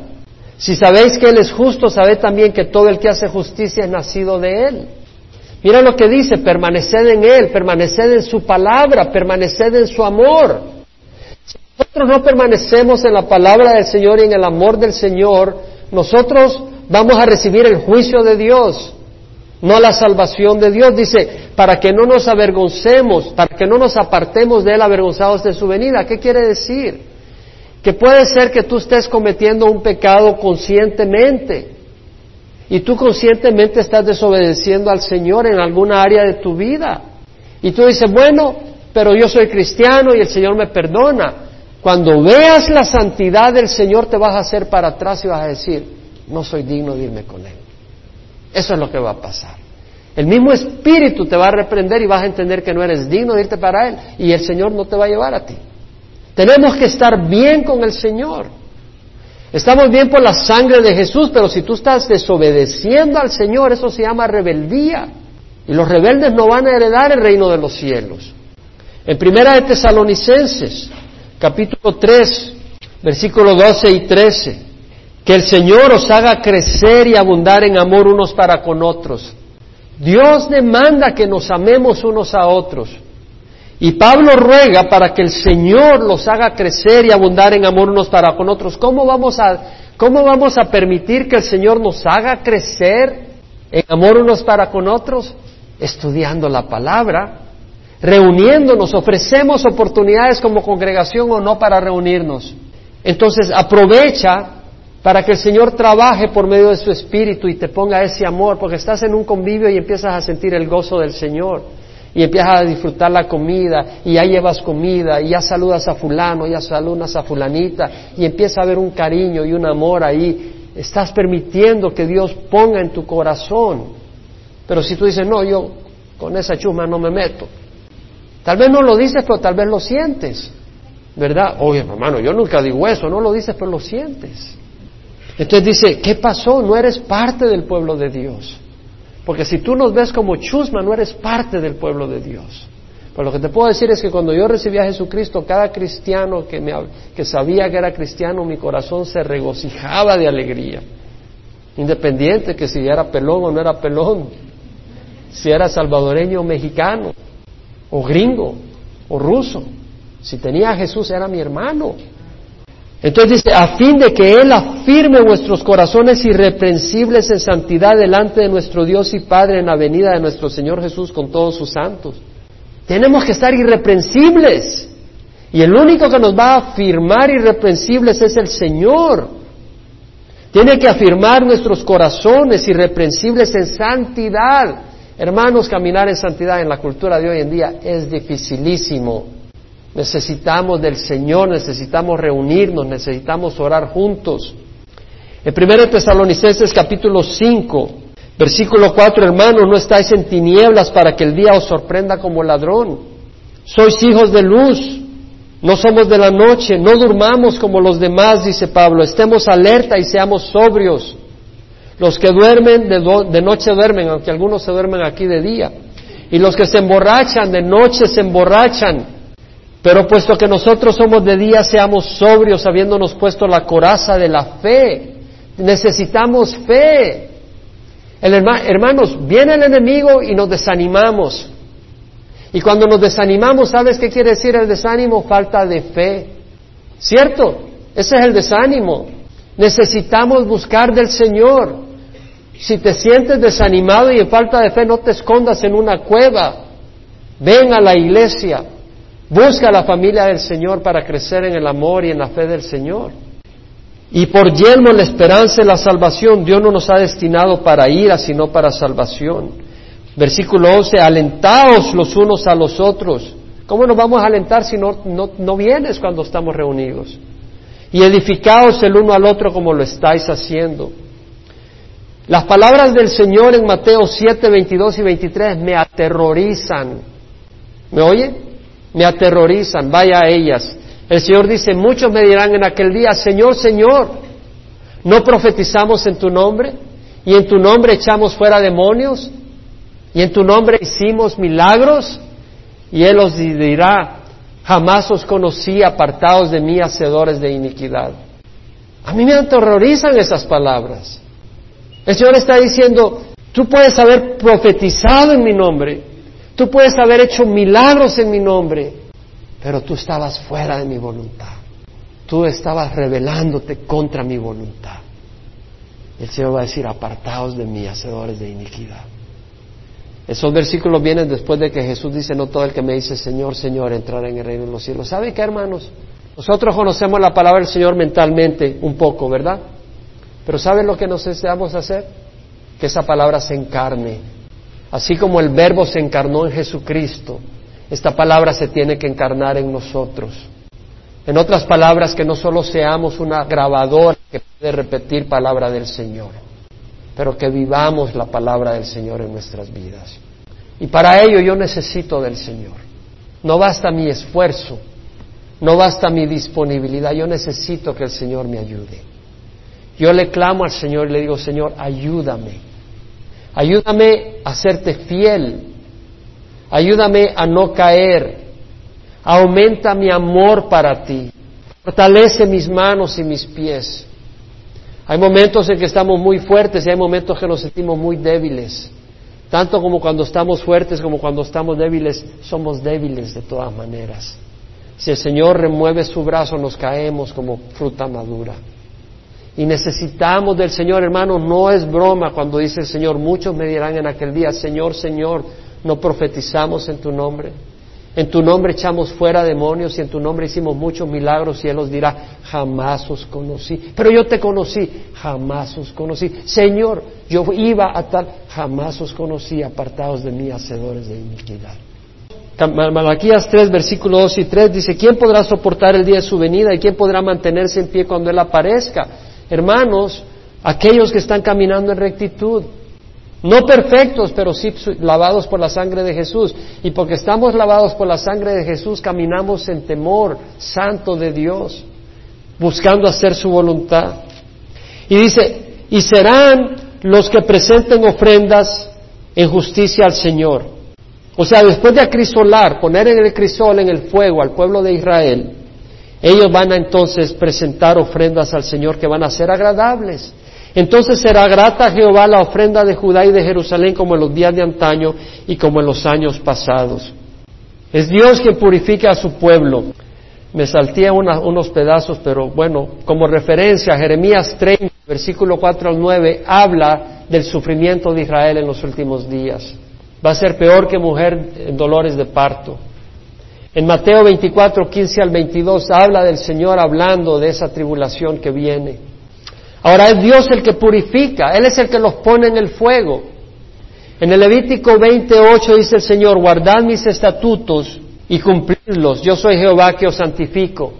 Si sabéis que Él es justo, sabed también que todo el que hace justicia es nacido de Él. Mira lo que dice, permaneced en Él, permaneced en su palabra, permaneced en su amor. Si nosotros no permanecemos en la palabra del Señor y en el amor del Señor, nosotros vamos a recibir el juicio de Dios no la salvación de Dios. Dice, para que no nos avergoncemos, para que no nos apartemos de Él avergonzados de su venida. ¿Qué quiere decir? Que puede ser que tú estés cometiendo un pecado conscientemente y tú conscientemente estás desobedeciendo al Señor en alguna área de tu vida. Y tú dices, bueno, pero yo soy cristiano y el Señor me perdona. Cuando veas la santidad del Señor te vas a hacer para atrás y vas a decir, no soy digno de irme con Él. Eso es lo que va a pasar. El mismo Espíritu te va a reprender y vas a entender que no eres digno de irte para Él y el Señor no te va a llevar a ti. Tenemos que estar bien con el Señor. Estamos bien por la sangre de Jesús, pero si tú estás desobedeciendo al Señor, eso se llama rebeldía. Y los rebeldes no van a heredar el reino de los cielos. En Primera de Tesalonicenses, capítulo 3, versículos 12 y 13. Que el Señor os haga crecer y abundar en amor unos para con otros. Dios demanda que nos amemos unos a otros. Y Pablo ruega para que el Señor los haga crecer y abundar en amor unos para con otros. ¿Cómo vamos a, cómo vamos a permitir que el Señor nos haga crecer en amor unos para con otros? Estudiando la palabra. Reuniéndonos, ofrecemos oportunidades como congregación o no para reunirnos. Entonces aprovecha para que el Señor trabaje por medio de su Espíritu y te ponga ese amor, porque estás en un convivio y empiezas a sentir el gozo del Señor y empiezas a disfrutar la comida y ya llevas comida y ya saludas a fulano, ya saludas a fulanita y empieza a haber un cariño y un amor ahí. Estás permitiendo que Dios ponga en tu corazón. Pero si tú dices, no, yo con esa chusma no me meto, Tal vez no lo dices, pero tal vez lo sientes. ¿Verdad? Oye, hermano, yo nunca digo eso, no lo dices, pero lo sientes. Entonces dice, ¿qué pasó? No eres parte del pueblo de Dios. Porque si tú nos ves como chusma, no eres parte del pueblo de Dios. Pero lo que te puedo decir es que cuando yo recibí a Jesucristo, cada cristiano que, me, que sabía que era cristiano, mi corazón se regocijaba de alegría. Independiente que si era pelón o no era pelón, si era salvadoreño o mexicano o gringo, o ruso. Si tenía a Jesús era mi hermano. Entonces dice, a fin de que Él afirme vuestros corazones irreprensibles en santidad delante de nuestro Dios y Padre en la venida de nuestro Señor Jesús con todos sus santos. Tenemos que estar irreprensibles. Y el único que nos va a afirmar irreprensibles es el Señor. Tiene que afirmar nuestros corazones irreprensibles en santidad. Hermanos, caminar en santidad en la cultura de hoy en día es dificilísimo. Necesitamos del Señor, necesitamos reunirnos, necesitamos orar juntos. En 1 Tesalonicenses capítulo 5, versículo 4, hermanos, no estáis en tinieblas para que el día os sorprenda como ladrón. Sois hijos de luz, no somos de la noche, no durmamos como los demás, dice Pablo, estemos alerta y seamos sobrios. Los que duermen de, noche duermen, aunque algunos se duermen aquí de día. Y los que se emborrachan de noche se emborrachan. Pero puesto que nosotros somos de día, seamos sobrios, habiéndonos puesto la coraza de la fe. Necesitamos fe. hermanos, viene el enemigo y nos desanimamos. Y cuando nos desanimamos, ¿sabes qué quiere decir el desánimo? Falta de fe. ¿Cierto? Ese es el desánimo. Necesitamos buscar del Señor. Si te sientes desanimado y en falta de fe, no te escondas en una cueva. Ven a la iglesia. Busca a la familia del Señor para crecer en el amor y en la fe del Señor. Y por yelmo la esperanza y la salvación, Dios no nos ha destinado para ira, sino para salvación. Versículo 11, alentaos los unos a los otros. ¿Cómo nos vamos a alentar si no, no, no vienes cuando estamos reunidos? Y edificaos el uno al otro como lo estáis haciendo. Las palabras del Señor en Mateo 7, 22 y 23 me aterrorizan. ¿Me oye? Me aterrorizan, vaya a ellas. El Señor dice, muchos me dirán en aquel día, Señor, Señor, ¿no profetizamos en tu nombre? ¿Y en tu nombre echamos fuera demonios? ¿Y en tu nombre hicimos milagros? Y Él os dirá, jamás os conocí apartados de mí, hacedores de iniquidad. A mí me aterrorizan esas palabras. El Señor está diciendo, tú puedes haber profetizado en mi nombre, tú puedes haber hecho milagros en mi nombre, pero tú estabas fuera de mi voluntad. Tú estabas rebelándote contra mi voluntad. El Señor va a decir, apartaos de mí, hacedores de iniquidad. Esos versículos vienen después de que Jesús dice, no todo el que me dice Señor, Señor, entrará en el reino de los cielos. ¿Sabe qué, hermanos? Nosotros conocemos la palabra del Señor mentalmente un poco, ¿verdad? Pero ¿saben lo que nos deseamos hacer? Que esa palabra se encarne. Así como el verbo se encarnó en Jesucristo, esta palabra se tiene que encarnar en nosotros. En otras palabras, que no solo seamos una grabadora que puede repetir palabra del Señor, pero que vivamos la palabra del Señor en nuestras vidas. Y para ello yo necesito del Señor. No basta mi esfuerzo, no basta mi disponibilidad, yo necesito que el Señor me ayude. Yo le clamo al Señor y le digo, Señor, ayúdame. Ayúdame a serte fiel. Ayúdame a no caer. Aumenta mi amor para ti. Fortalece mis manos y mis pies. Hay momentos en que estamos muy fuertes y hay momentos que nos sentimos muy débiles. Tanto como cuando estamos fuertes como cuando estamos débiles, somos débiles de todas maneras. Si el Señor remueve su brazo, nos caemos como fruta madura. Y necesitamos del Señor, hermano, no es broma cuando dice el Señor, muchos me dirán en aquel día, Señor, Señor, ¿no profetizamos en tu nombre? En tu nombre echamos fuera demonios y en tu nombre hicimos muchos milagros y Él os dirá, jamás os conocí. Pero yo te conocí, jamás os conocí. Señor, yo iba a tal, jamás os conocí, apartados de mí, hacedores de iniquidad. Malaquías 3, versículos 2 y 3 dice, ¿quién podrá soportar el día de su venida y quién podrá mantenerse en pie cuando Él aparezca? Hermanos, aquellos que están caminando en rectitud, no perfectos, pero sí lavados por la sangre de Jesús. Y porque estamos lavados por la sangre de Jesús, caminamos en temor santo de Dios, buscando hacer su voluntad. Y dice, y serán los que presenten ofrendas en justicia al Señor. O sea, después de acrisolar, poner en el crisol, en el fuego al pueblo de Israel, ellos van a entonces presentar ofrendas al Señor que van a ser agradables. Entonces será grata a Jehová la ofrenda de Judá y de Jerusalén como en los días de antaño y como en los años pasados. Es Dios quien purifica a su pueblo. Me salté unos pedazos, pero bueno, como referencia, Jeremías 30, versículo 4 al 9, habla del sufrimiento de Israel en los últimos días. Va a ser peor que mujer en dolores de parto. En Mateo 24, 15 al 22 habla del Señor hablando de esa tribulación que viene. Ahora es Dios el que purifica, Él es el que los pone en el fuego. En el Levítico 28 dice el Señor, guardad mis estatutos y cumplidlos, yo soy Jehová que os santifico.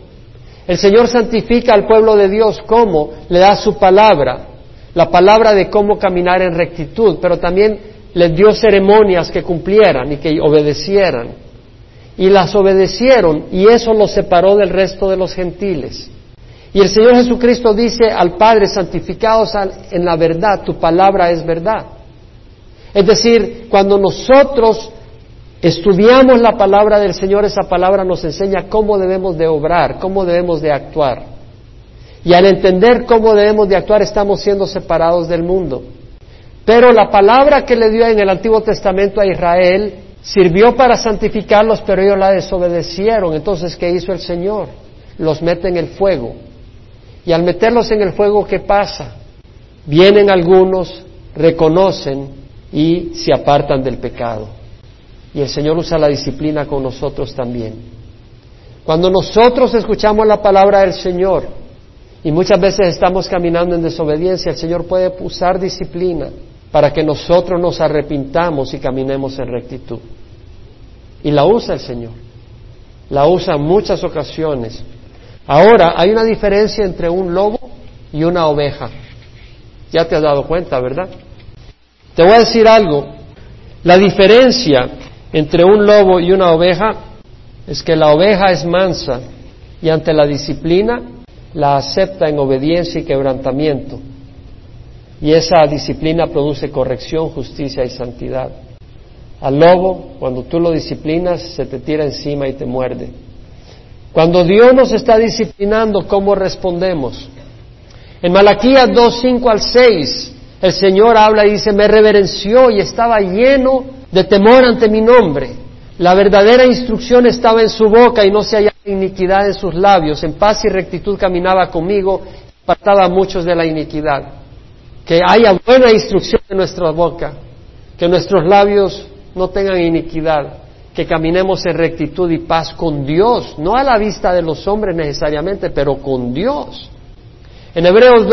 El Señor santifica al pueblo de Dios, ¿cómo? Le da su palabra, la palabra de cómo caminar en rectitud, pero también les dio ceremonias que cumplieran y que obedecieran. Y las obedecieron y eso los separó del resto de los gentiles. Y el Señor Jesucristo dice al Padre, santificados en la verdad, tu palabra es verdad. Es decir, cuando nosotros estudiamos la palabra del Señor, esa palabra nos enseña cómo debemos de obrar, cómo debemos de actuar. Y al entender cómo debemos de actuar, estamos siendo separados del mundo. Pero la palabra que le dio en el Antiguo Testamento a Israel sirvió para santificarlos, pero ellos la desobedecieron. Entonces, ¿qué hizo el Señor? Los mete en el fuego y al meterlos en el fuego, ¿qué pasa? Vienen algunos, reconocen y se apartan del pecado. Y el Señor usa la disciplina con nosotros también. Cuando nosotros escuchamos la palabra del Señor y muchas veces estamos caminando en desobediencia, el Señor puede usar disciplina para que nosotros nos arrepintamos y caminemos en rectitud. Y la usa el Señor. La usa en muchas ocasiones Ahora, hay una diferencia entre un lobo y una oveja. Ya te has dado cuenta, ¿verdad? Te voy a decir algo. La diferencia entre un lobo y una oveja es que la oveja es mansa y ante la disciplina la acepta en obediencia y quebrantamiento. Y esa disciplina produce corrección, justicia y santidad. Al lobo, cuando tú lo disciplinas, se te tira encima y te muerde. Cuando Dios nos está disciplinando, ¿cómo respondemos? En Malaquías 2, 5 al 6, el Señor habla y dice, me reverenció y estaba lleno de temor ante mi nombre. La verdadera instrucción estaba en su boca y no se hallaba iniquidad en sus labios. En paz y rectitud caminaba conmigo, apartaba a muchos de la iniquidad. Que haya buena instrucción en nuestra boca, que nuestros labios no tengan iniquidad que caminemos en rectitud y paz con Dios, no a la vista de los hombres necesariamente, pero con Dios. En Hebreos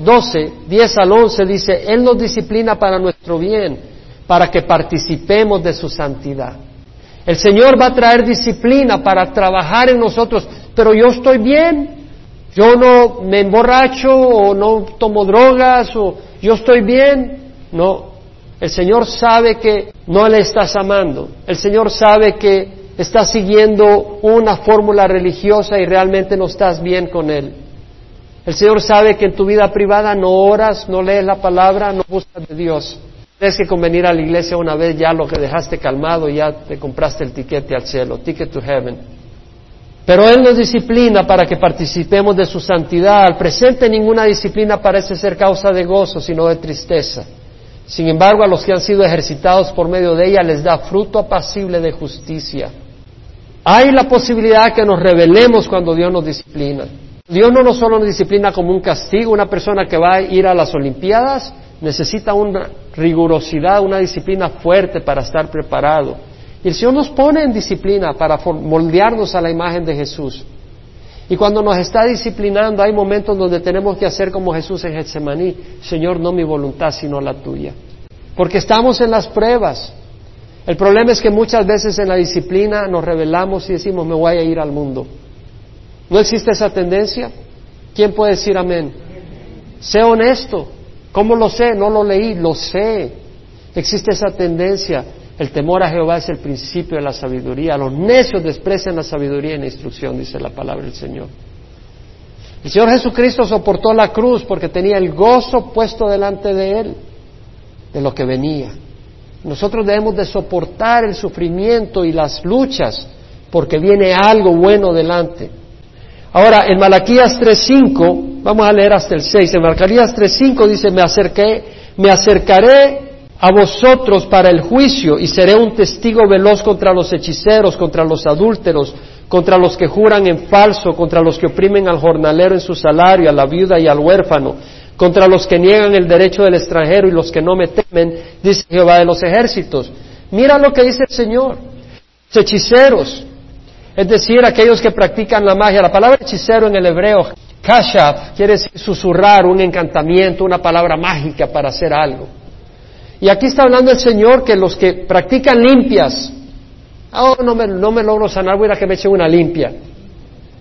12, 10 al 11 dice, Él nos disciplina para nuestro bien, para que participemos de su santidad. El Señor va a traer disciplina para trabajar en nosotros, pero yo estoy bien, yo no me emborracho o no tomo drogas o yo estoy bien. No, el Señor sabe que no le estás amando. El Señor sabe que estás siguiendo una fórmula religiosa y realmente no estás bien con Él. El Señor sabe que en tu vida privada no oras, no lees la palabra, no buscas de Dios. Tienes que convenir a la iglesia una vez ya lo que dejaste calmado, ya te compraste el tiquete al cielo, ticket to heaven. Pero Él nos disciplina para que participemos de su santidad. Al presente ninguna disciplina parece ser causa de gozo, sino de tristeza. Sin embargo, a los que han sido ejercitados por medio de ella les da fruto apacible de justicia. Hay la posibilidad que nos rebelemos cuando Dios nos disciplina. Dios no nos solo nos disciplina como un castigo, una persona que va a ir a las Olimpiadas necesita una rigurosidad, una disciplina fuerte para estar preparado. Y el Señor nos pone en disciplina para moldearnos a la imagen de Jesús. Y cuando nos está disciplinando, hay momentos donde tenemos que hacer como Jesús en Getsemaní, Señor, no mi voluntad, sino la tuya. Porque estamos en las pruebas. El problema es que muchas veces en la disciplina nos revelamos y decimos, me voy a ir al mundo. ¿No existe esa tendencia? ¿Quién puede decir amén? Sé honesto. ¿Cómo lo sé? No lo leí, lo sé. Existe esa tendencia. El temor a Jehová es el principio de la sabiduría. Los necios desprecian la sabiduría y la instrucción, dice la palabra del Señor. El Señor Jesucristo soportó la cruz porque tenía el gozo puesto delante de Él de lo que venía. Nosotros debemos de soportar el sufrimiento y las luchas porque viene algo bueno delante. Ahora, en Malaquías 3.5, vamos a leer hasta el 6, en Malaquías 3.5 dice, me, acerqué, me acercaré a vosotros para el juicio y seré un testigo veloz contra los hechiceros, contra los adúlteros, contra los que juran en falso, contra los que oprimen al jornalero en su salario, a la viuda y al huérfano, contra los que niegan el derecho del extranjero y los que no me temen, dice Jehová de los ejércitos. Mira lo que dice el Señor. Los hechiceros, es decir, aquellos que practican la magia. La palabra hechicero en el hebreo, kashaf, quiere decir susurrar, un encantamiento, una palabra mágica para hacer algo. Y aquí está hablando el Señor que los que practican limpias, oh, no me, no me logro sanar, voy a que me echen una limpia.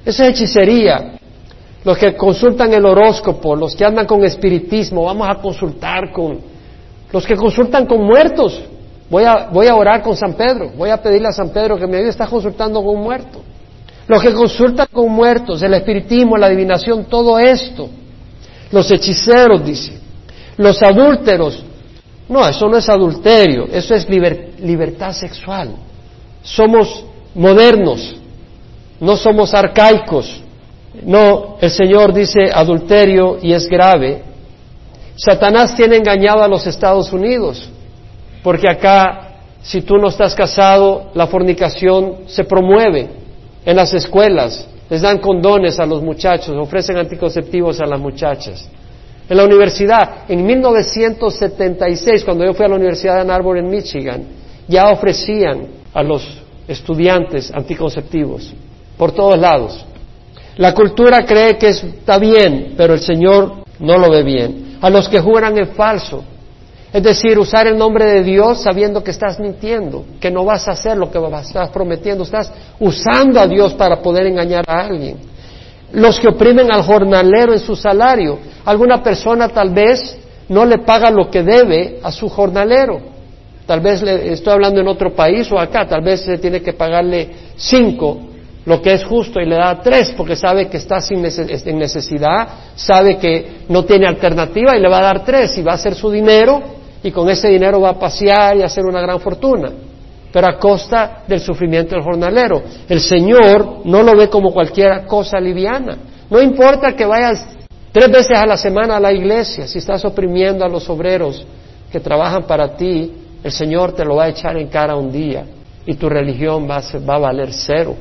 Esa es hechicería. Los que consultan el horóscopo, los que andan con espiritismo, vamos a consultar con... Los que consultan con muertos, Voy a, voy a orar con San Pedro, voy a pedirle a San Pedro que me ayude, está consultando con un muerto. Los que consultan con muertos, el espiritismo, la adivinación, todo esto. Los hechiceros, dice. Los adúlteros. No, eso no es adulterio, eso es libertad sexual. Somos modernos, no somos arcaicos. No, el Señor dice adulterio y es grave. Satanás tiene engañado a los Estados Unidos porque acá, si tú no estás casado, la fornicación se promueve en las escuelas, les dan condones a los muchachos, ofrecen anticonceptivos a las muchachas. En la universidad, en 1976, cuando yo fui a la Universidad de Ann Arbor en Michigan, ya ofrecían a los estudiantes anticonceptivos por todos lados. La cultura cree que está bien, pero el Señor no lo ve bien. A los que juran en falso, es decir, usar el nombre de Dios sabiendo que estás mintiendo, que no vas a hacer lo que estás prometiendo, estás usando a Dios para poder engañar a alguien. Los que oprimen al jornalero en su salario. Alguna persona tal vez no le paga lo que debe a su jornalero. Tal vez le, estoy hablando en otro país o acá, tal vez tiene que pagarle cinco, lo que es justo, y le da tres porque sabe que está sin en necesidad, sabe que no tiene alternativa y le va a dar tres y va a hacer su dinero y con ese dinero va a pasear y hacer una gran fortuna, pero a costa del sufrimiento del jornalero. El Señor no lo ve como cualquier cosa liviana. No importa que vayas tres veces a la semana a la iglesia, si estás oprimiendo a los obreros que trabajan para ti, el Señor te lo va a echar en cara un día y tu religión va a, va a valer cero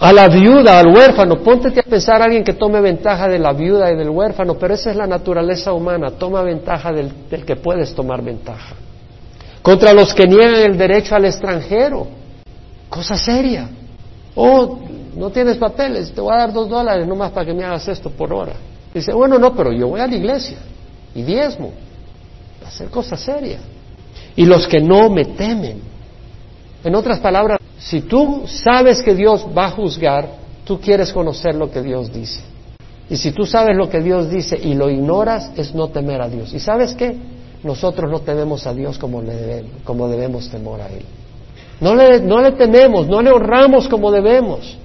a la viuda, al huérfano. Póntete a pensar a alguien que tome ventaja de la viuda y del huérfano, pero esa es la naturaleza humana. Toma ventaja del, que puedes tomar ventaja. Contra los que niegan el derecho al extranjero. Cosa seria. Oh, no tienes papeles, te voy a dar dos dólares nomás para que me hagas esto por hora. Dice, bueno, no, pero yo voy a la iglesia y diezmo. Va a ser cosa seria. Y los que no me temen. En otras palabras, si tú sabes que Dios va a juzgar, tú quieres conocer lo que Dios dice. Y si tú sabes lo que Dios dice y lo ignoras, es no temer a Dios. ¿Y sabes qué? Nosotros no tememos a Dios como, le debemos, como debemos temor a Él. No le, no le tememos, no le honramos como debemos.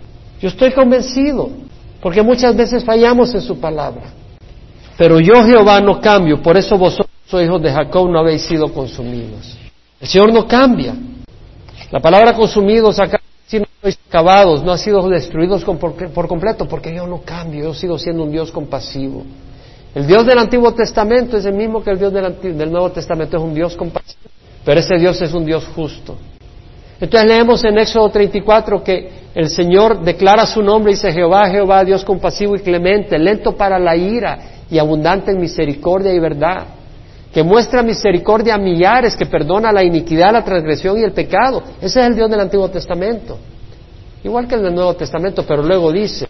Yo estoy convencido, porque muchas veces fallamos en su palabra. Pero yo Jehová no cambio, por eso vosotros, hijos de Jacob, no habéis sido consumidos. El Señor no cambia. La palabra consumidos acá no sois acabados, no ha sido destruidos por, completo, porque yo no cambio, yo sigo siendo un Dios compasivo. El Dios del Antiguo Testamento es el mismo que el Dios del, del Nuevo Testamento, es un Dios compasivo, pero ese Dios es un Dios justo. Entonces leemos en Éxodo 34 que el Señor declara su nombre y dice Jehová, Jehová, Dios compasivo y clemente, lento para la ira y abundante en misericordia y verdad que muestra misericordia a millares, que perdona la iniquidad, la transgresión y el pecado. Ese es el Dios del Antiguo Testamento. Igual que el del Nuevo Testamento, pero luego dice,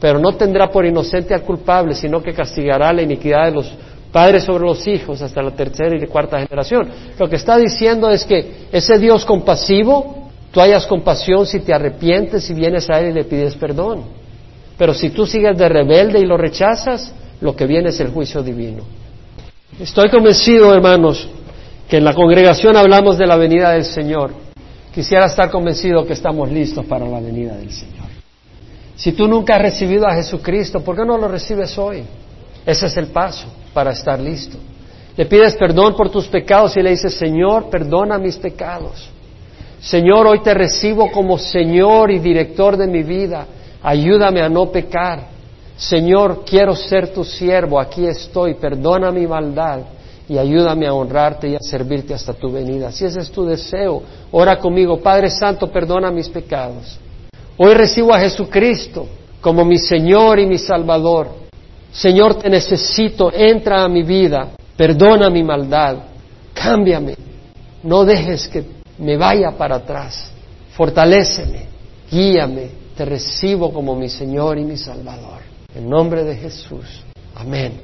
pero no tendrá por inocente al culpable, sino que castigará la iniquidad de los padres sobre los hijos hasta la tercera y cuarta generación. Lo que está diciendo es que ese Dios compasivo, tú hayas compasión si te arrepientes y vienes a Él y le pides perdón. Pero si tú sigues de rebelde y lo rechazas, lo que viene es el juicio divino. Estoy convencido, hermanos, que en la congregación hablamos de la venida del Señor. Quisiera estar convencido que estamos listos para la venida del Señor. Si tú nunca has recibido a Jesucristo, ¿por qué no lo recibes hoy? Ese es el paso para estar listo. Le pides perdón por tus pecados y le dices, Señor, perdona mis pecados. Señor, hoy te recibo como Señor y director de mi vida. Ayúdame a no pecar. Señor, quiero ser tu siervo, aquí estoy, perdona mi maldad y ayúdame a honrarte y a servirte hasta tu venida. Si ese es tu deseo, ora conmigo, Padre Santo, perdona mis pecados. Hoy recibo a Jesucristo como mi Señor y mi Salvador. Señor, te necesito, entra a mi vida, perdona mi maldad, cámbiame, no dejes que me vaya para atrás, fortaléceme, guíame, te recibo como mi Señor y mi Salvador. En nombre de Jesús. Amén.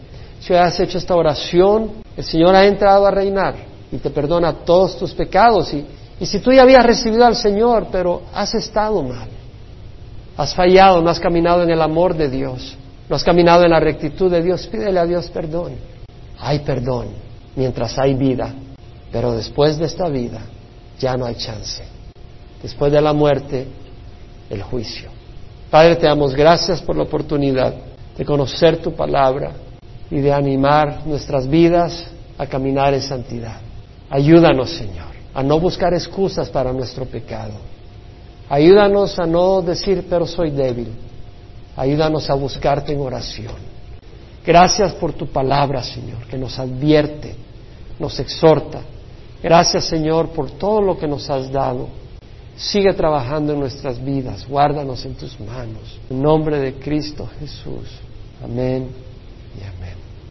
Si has hecho esta oración, el Señor ha entrado a reinar y te perdona todos tus pecados. Y, y si tú ya habías recibido al Señor, pero has estado mal, has fallado, no has caminado en el amor de Dios, no has caminado en la rectitud de Dios, pídele a Dios perdón. Hay perdón mientras hay vida, pero después de esta vida ya no hay chance. Después de la muerte, el juicio. Padre, te damos gracias por la oportunidad de conocer tu palabra y de animar nuestras vidas a caminar en santidad. Ayúdanos, Señor, a no buscar excusas para nuestro pecado. Ayúdanos a no decir, pero soy débil. Ayúdanos a buscarte en oración. Gracias por tu palabra, Señor, que nos advierte, nos exhorta. Gracias, Señor, por todo lo que nos has dado. Sigue trabajando en nuestras vidas, guárdanos en tus manos. En nombre de Cristo Jesús. Amén